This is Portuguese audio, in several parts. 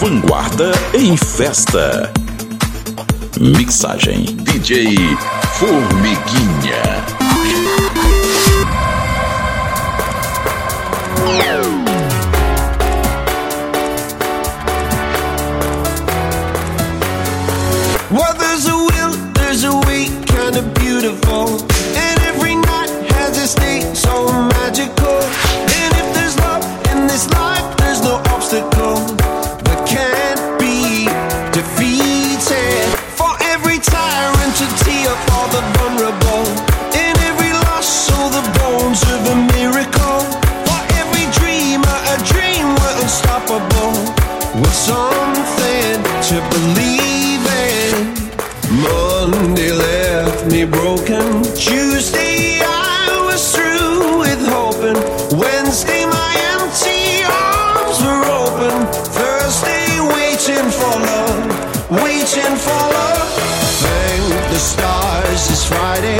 Vanguarda em Festa. Mixagem DJ Formiguinha. stars this Friday.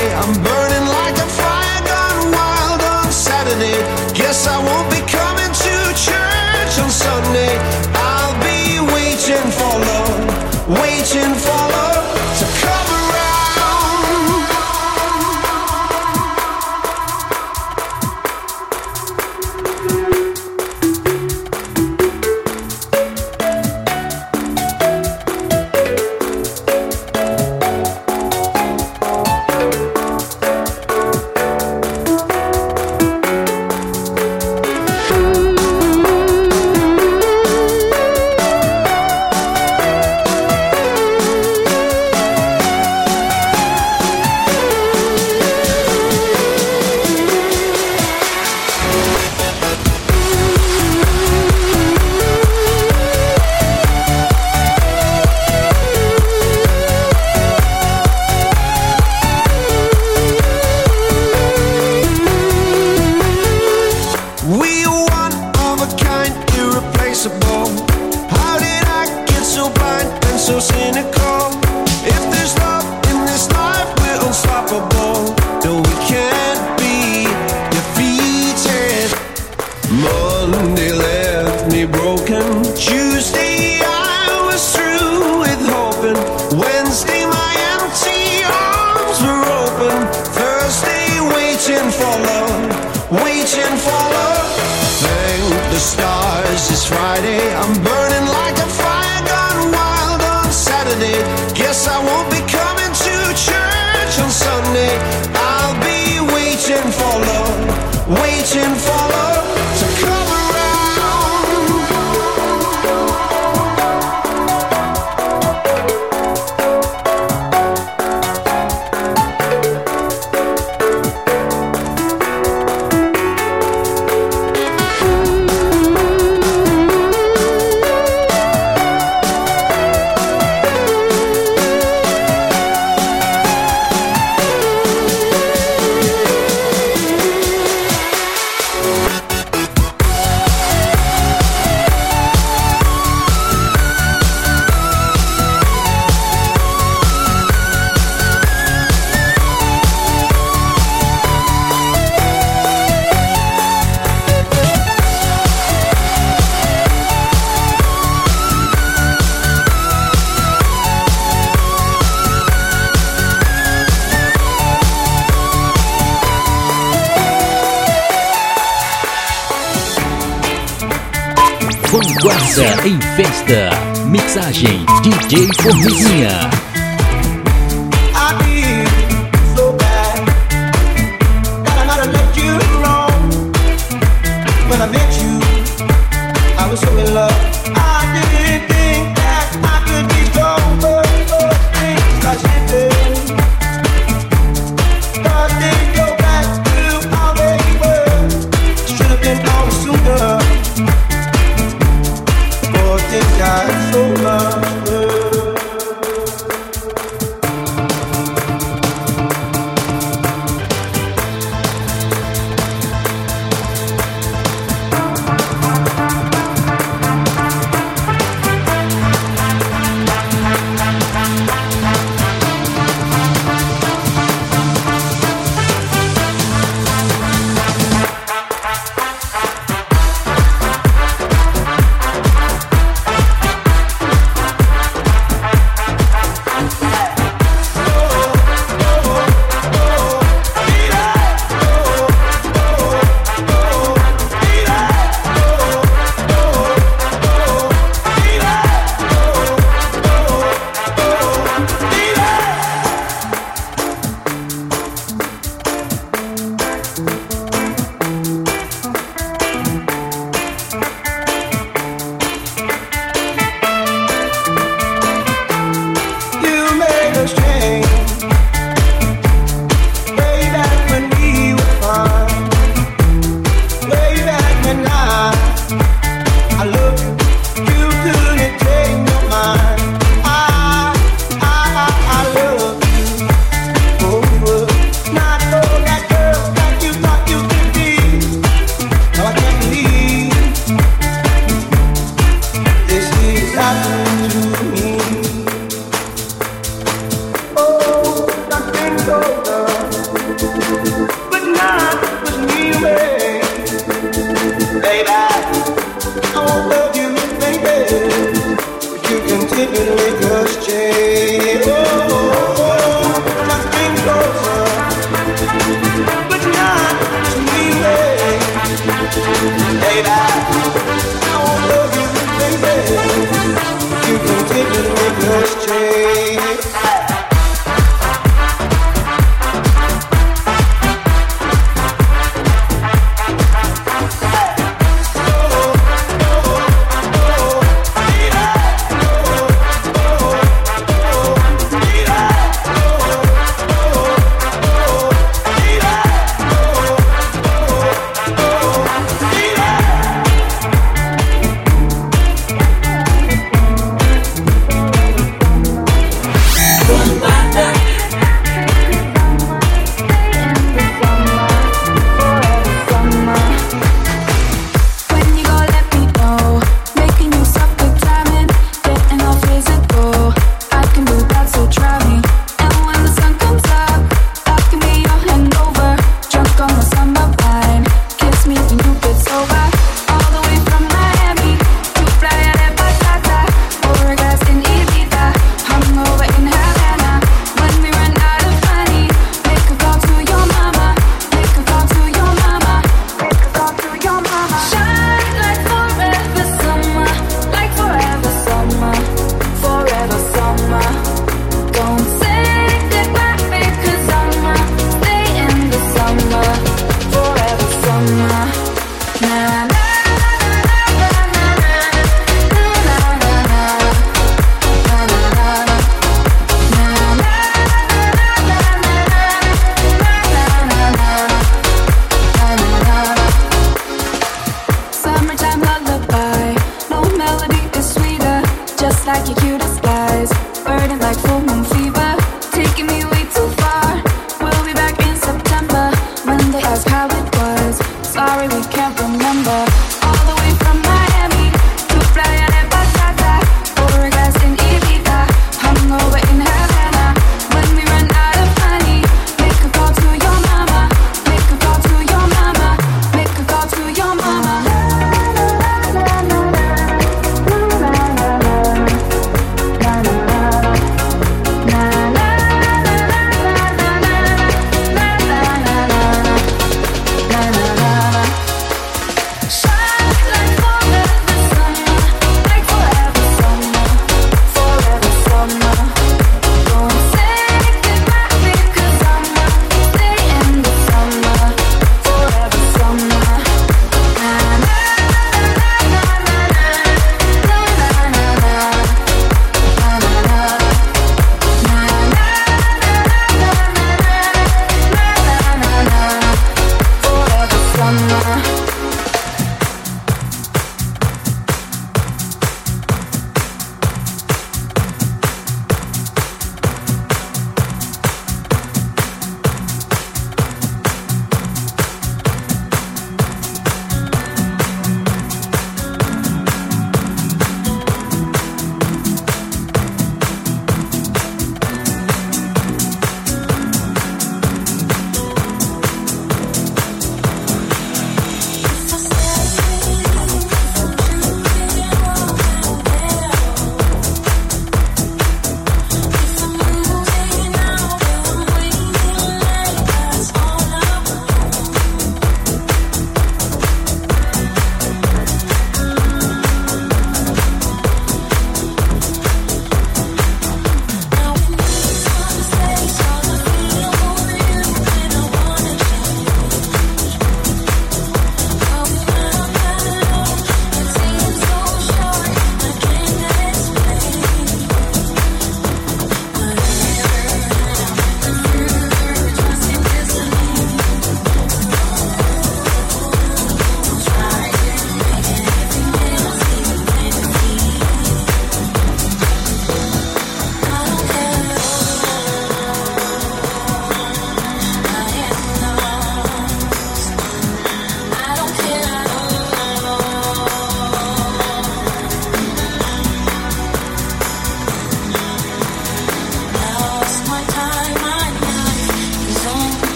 Festa em festa. Mixagem DJ Formiguinha.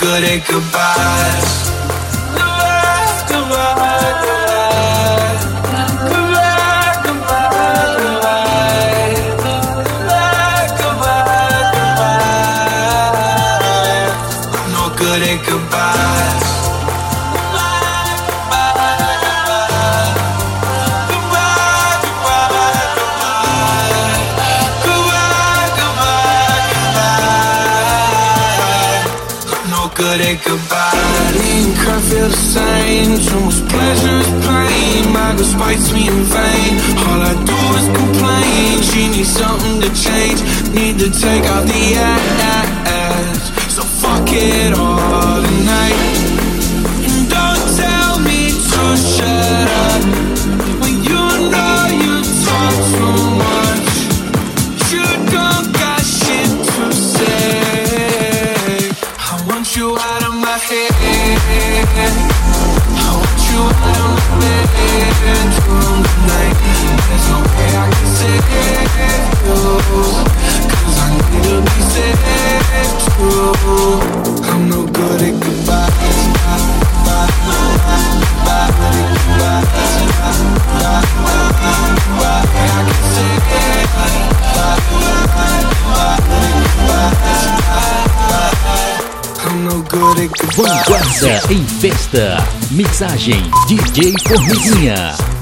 good at goodbyes. the same. Too much pleasure is pain My girl spites me in vain. All I do is complain. She needs something to change. Need to take out the ass. So fuck it all. Vanguarda em festa. Mixagem DJ Formizinha.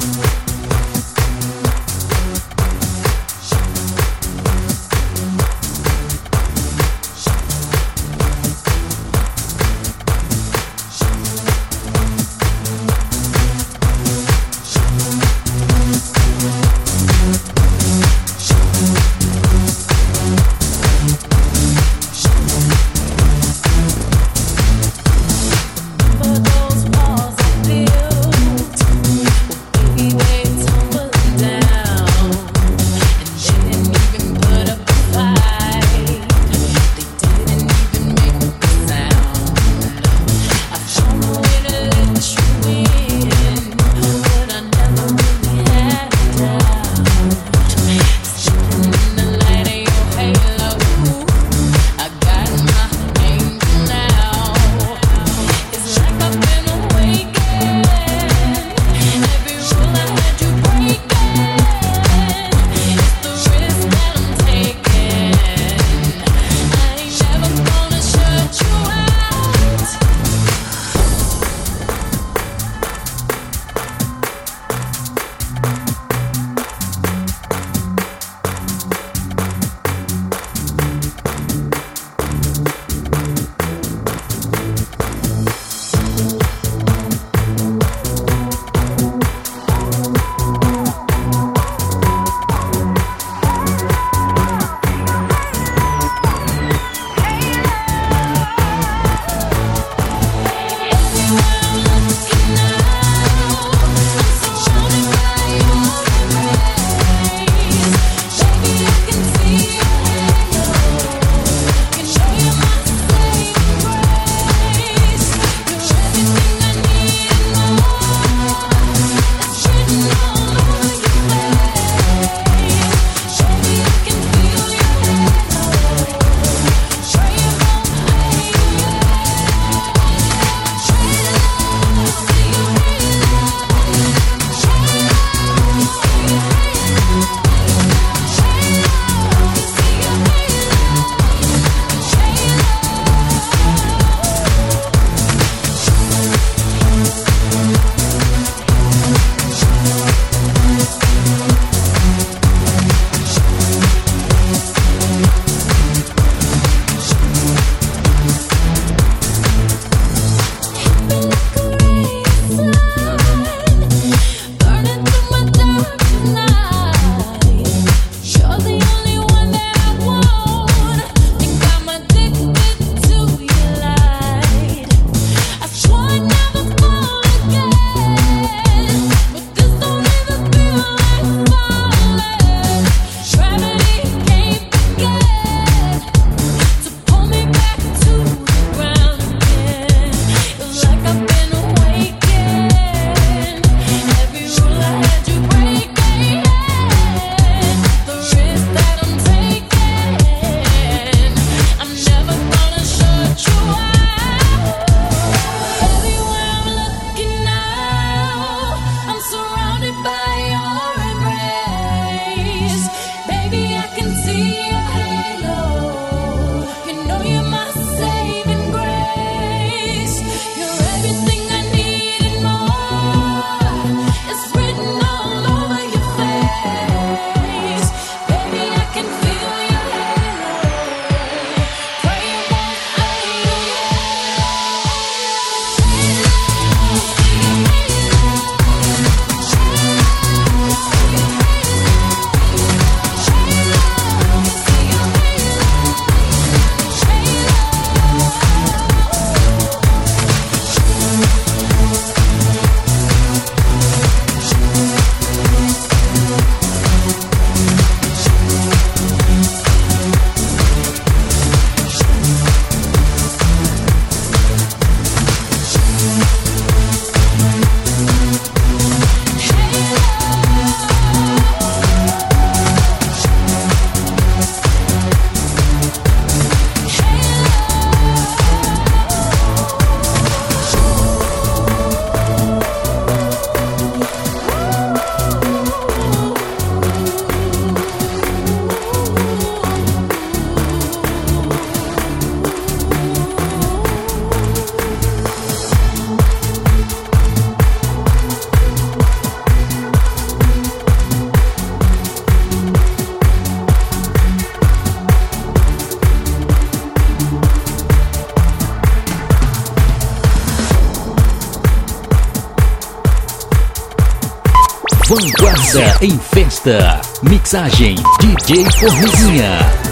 Vanguarda em festa. Mixagem DJ Formiguinha.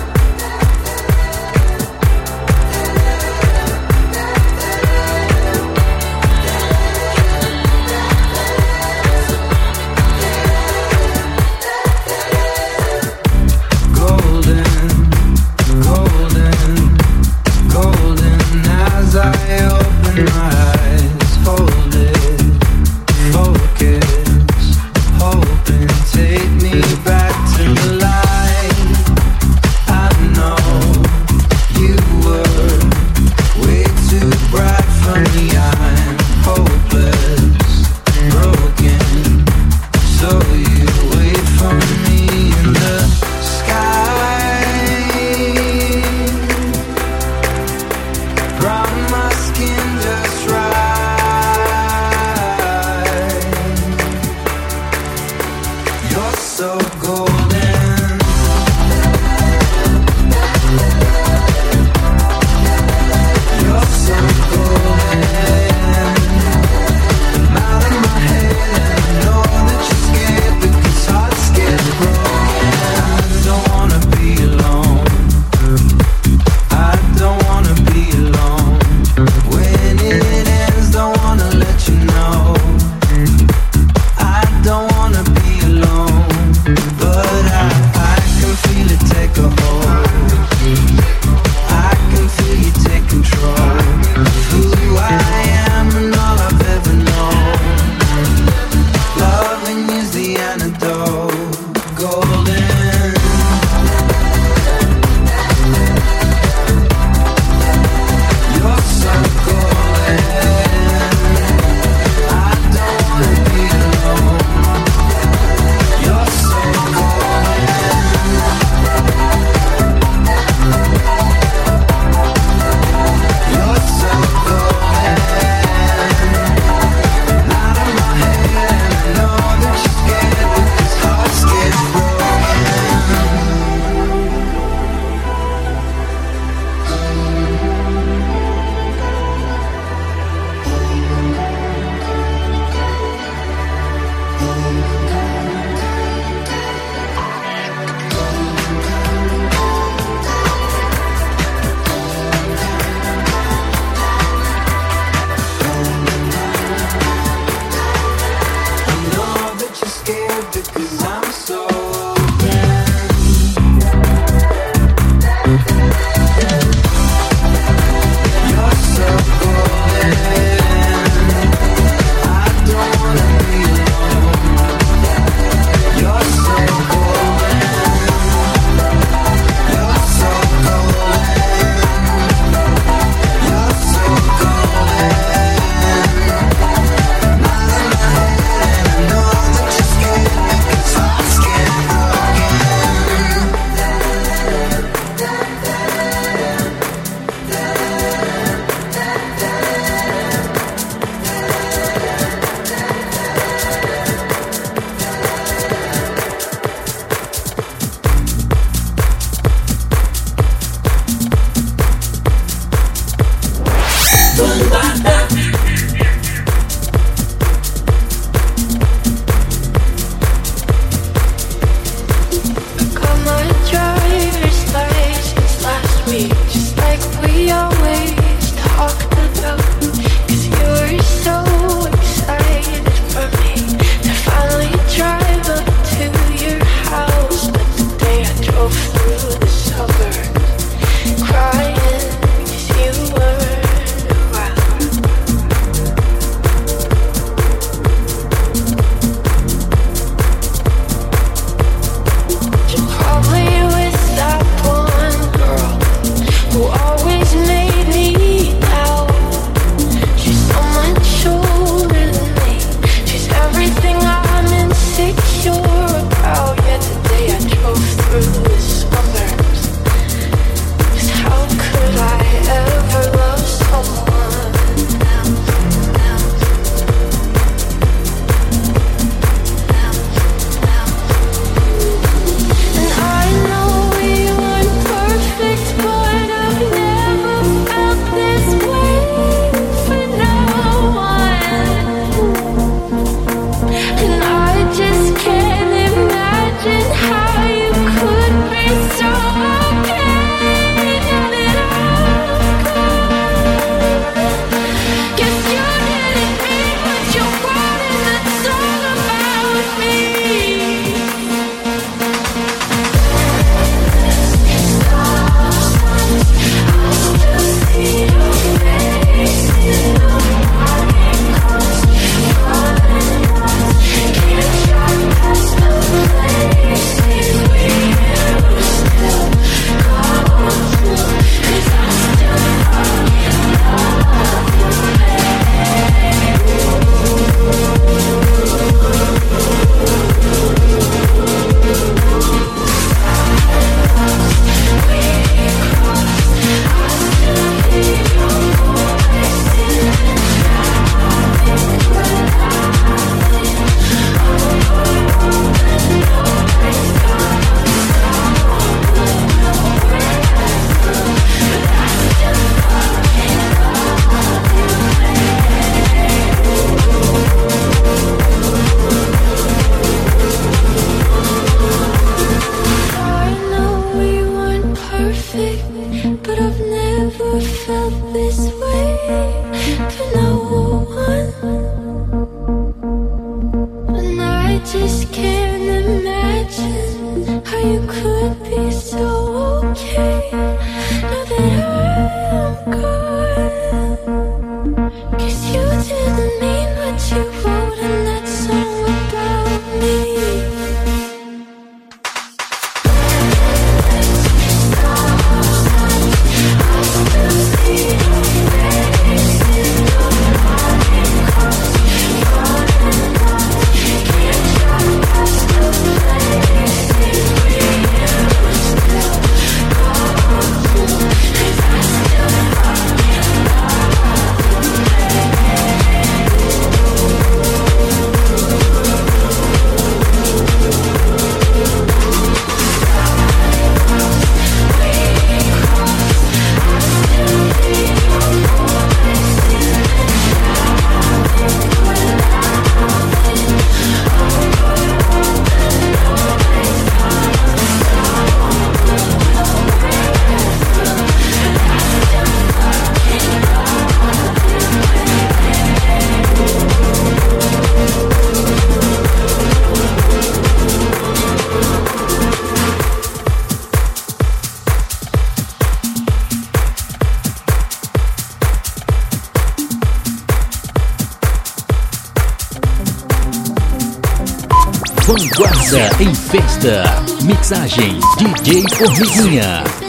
Em festa. Mixagem DJ Formiguinha.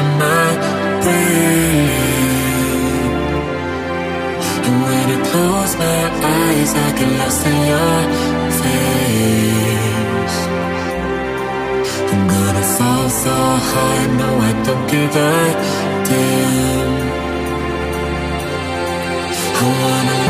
My breathe And when I close my eyes I get lost in your face. I'm gonna fall so hard, no I don't give a damn. I wanna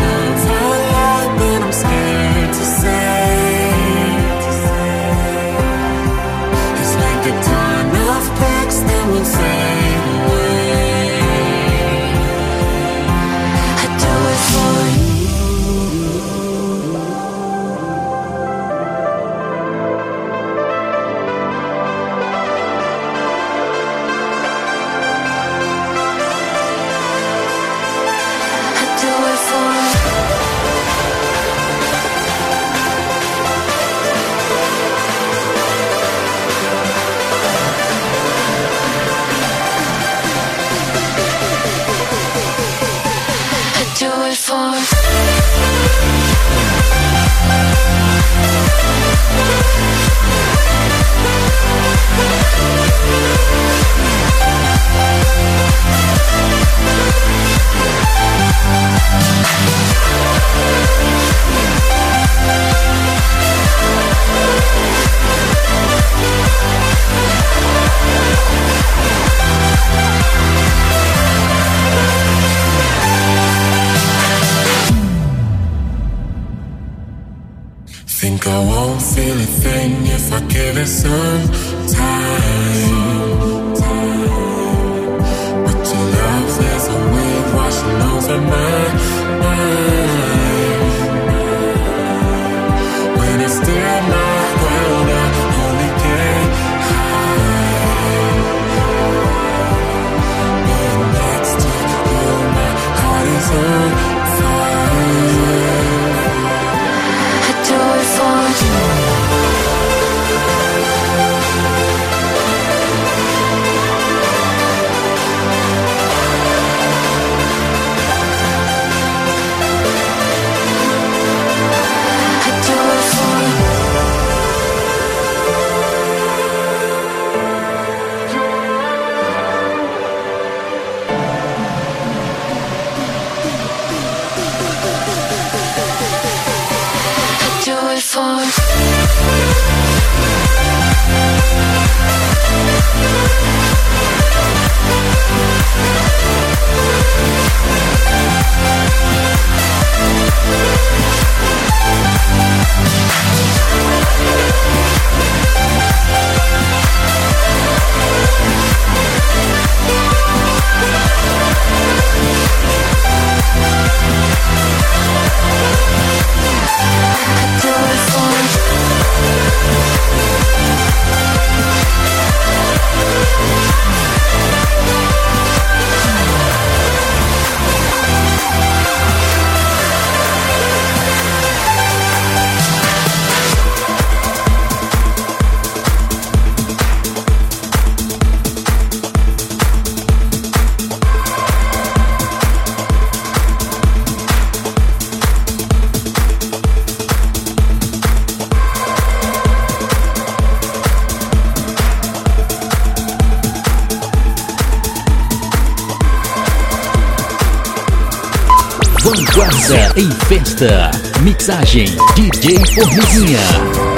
Massa em festa. Mixagem DJ Formiguinha.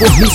DJ Formiguinha.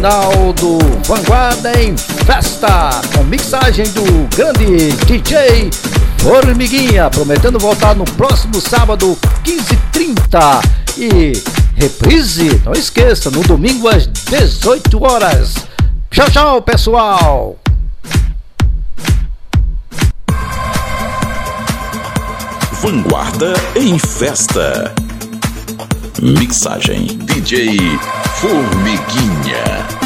Final do Vanguarda em Festa, com mixagem do grande DJ Formiguinha, prometendo voltar no próximo sábado, 15h30. E reprise, não esqueça, no domingo às 18 horas. Tchau, tchau, pessoal! Vanguarda em Festa. Mixagem DJ Formiguinha.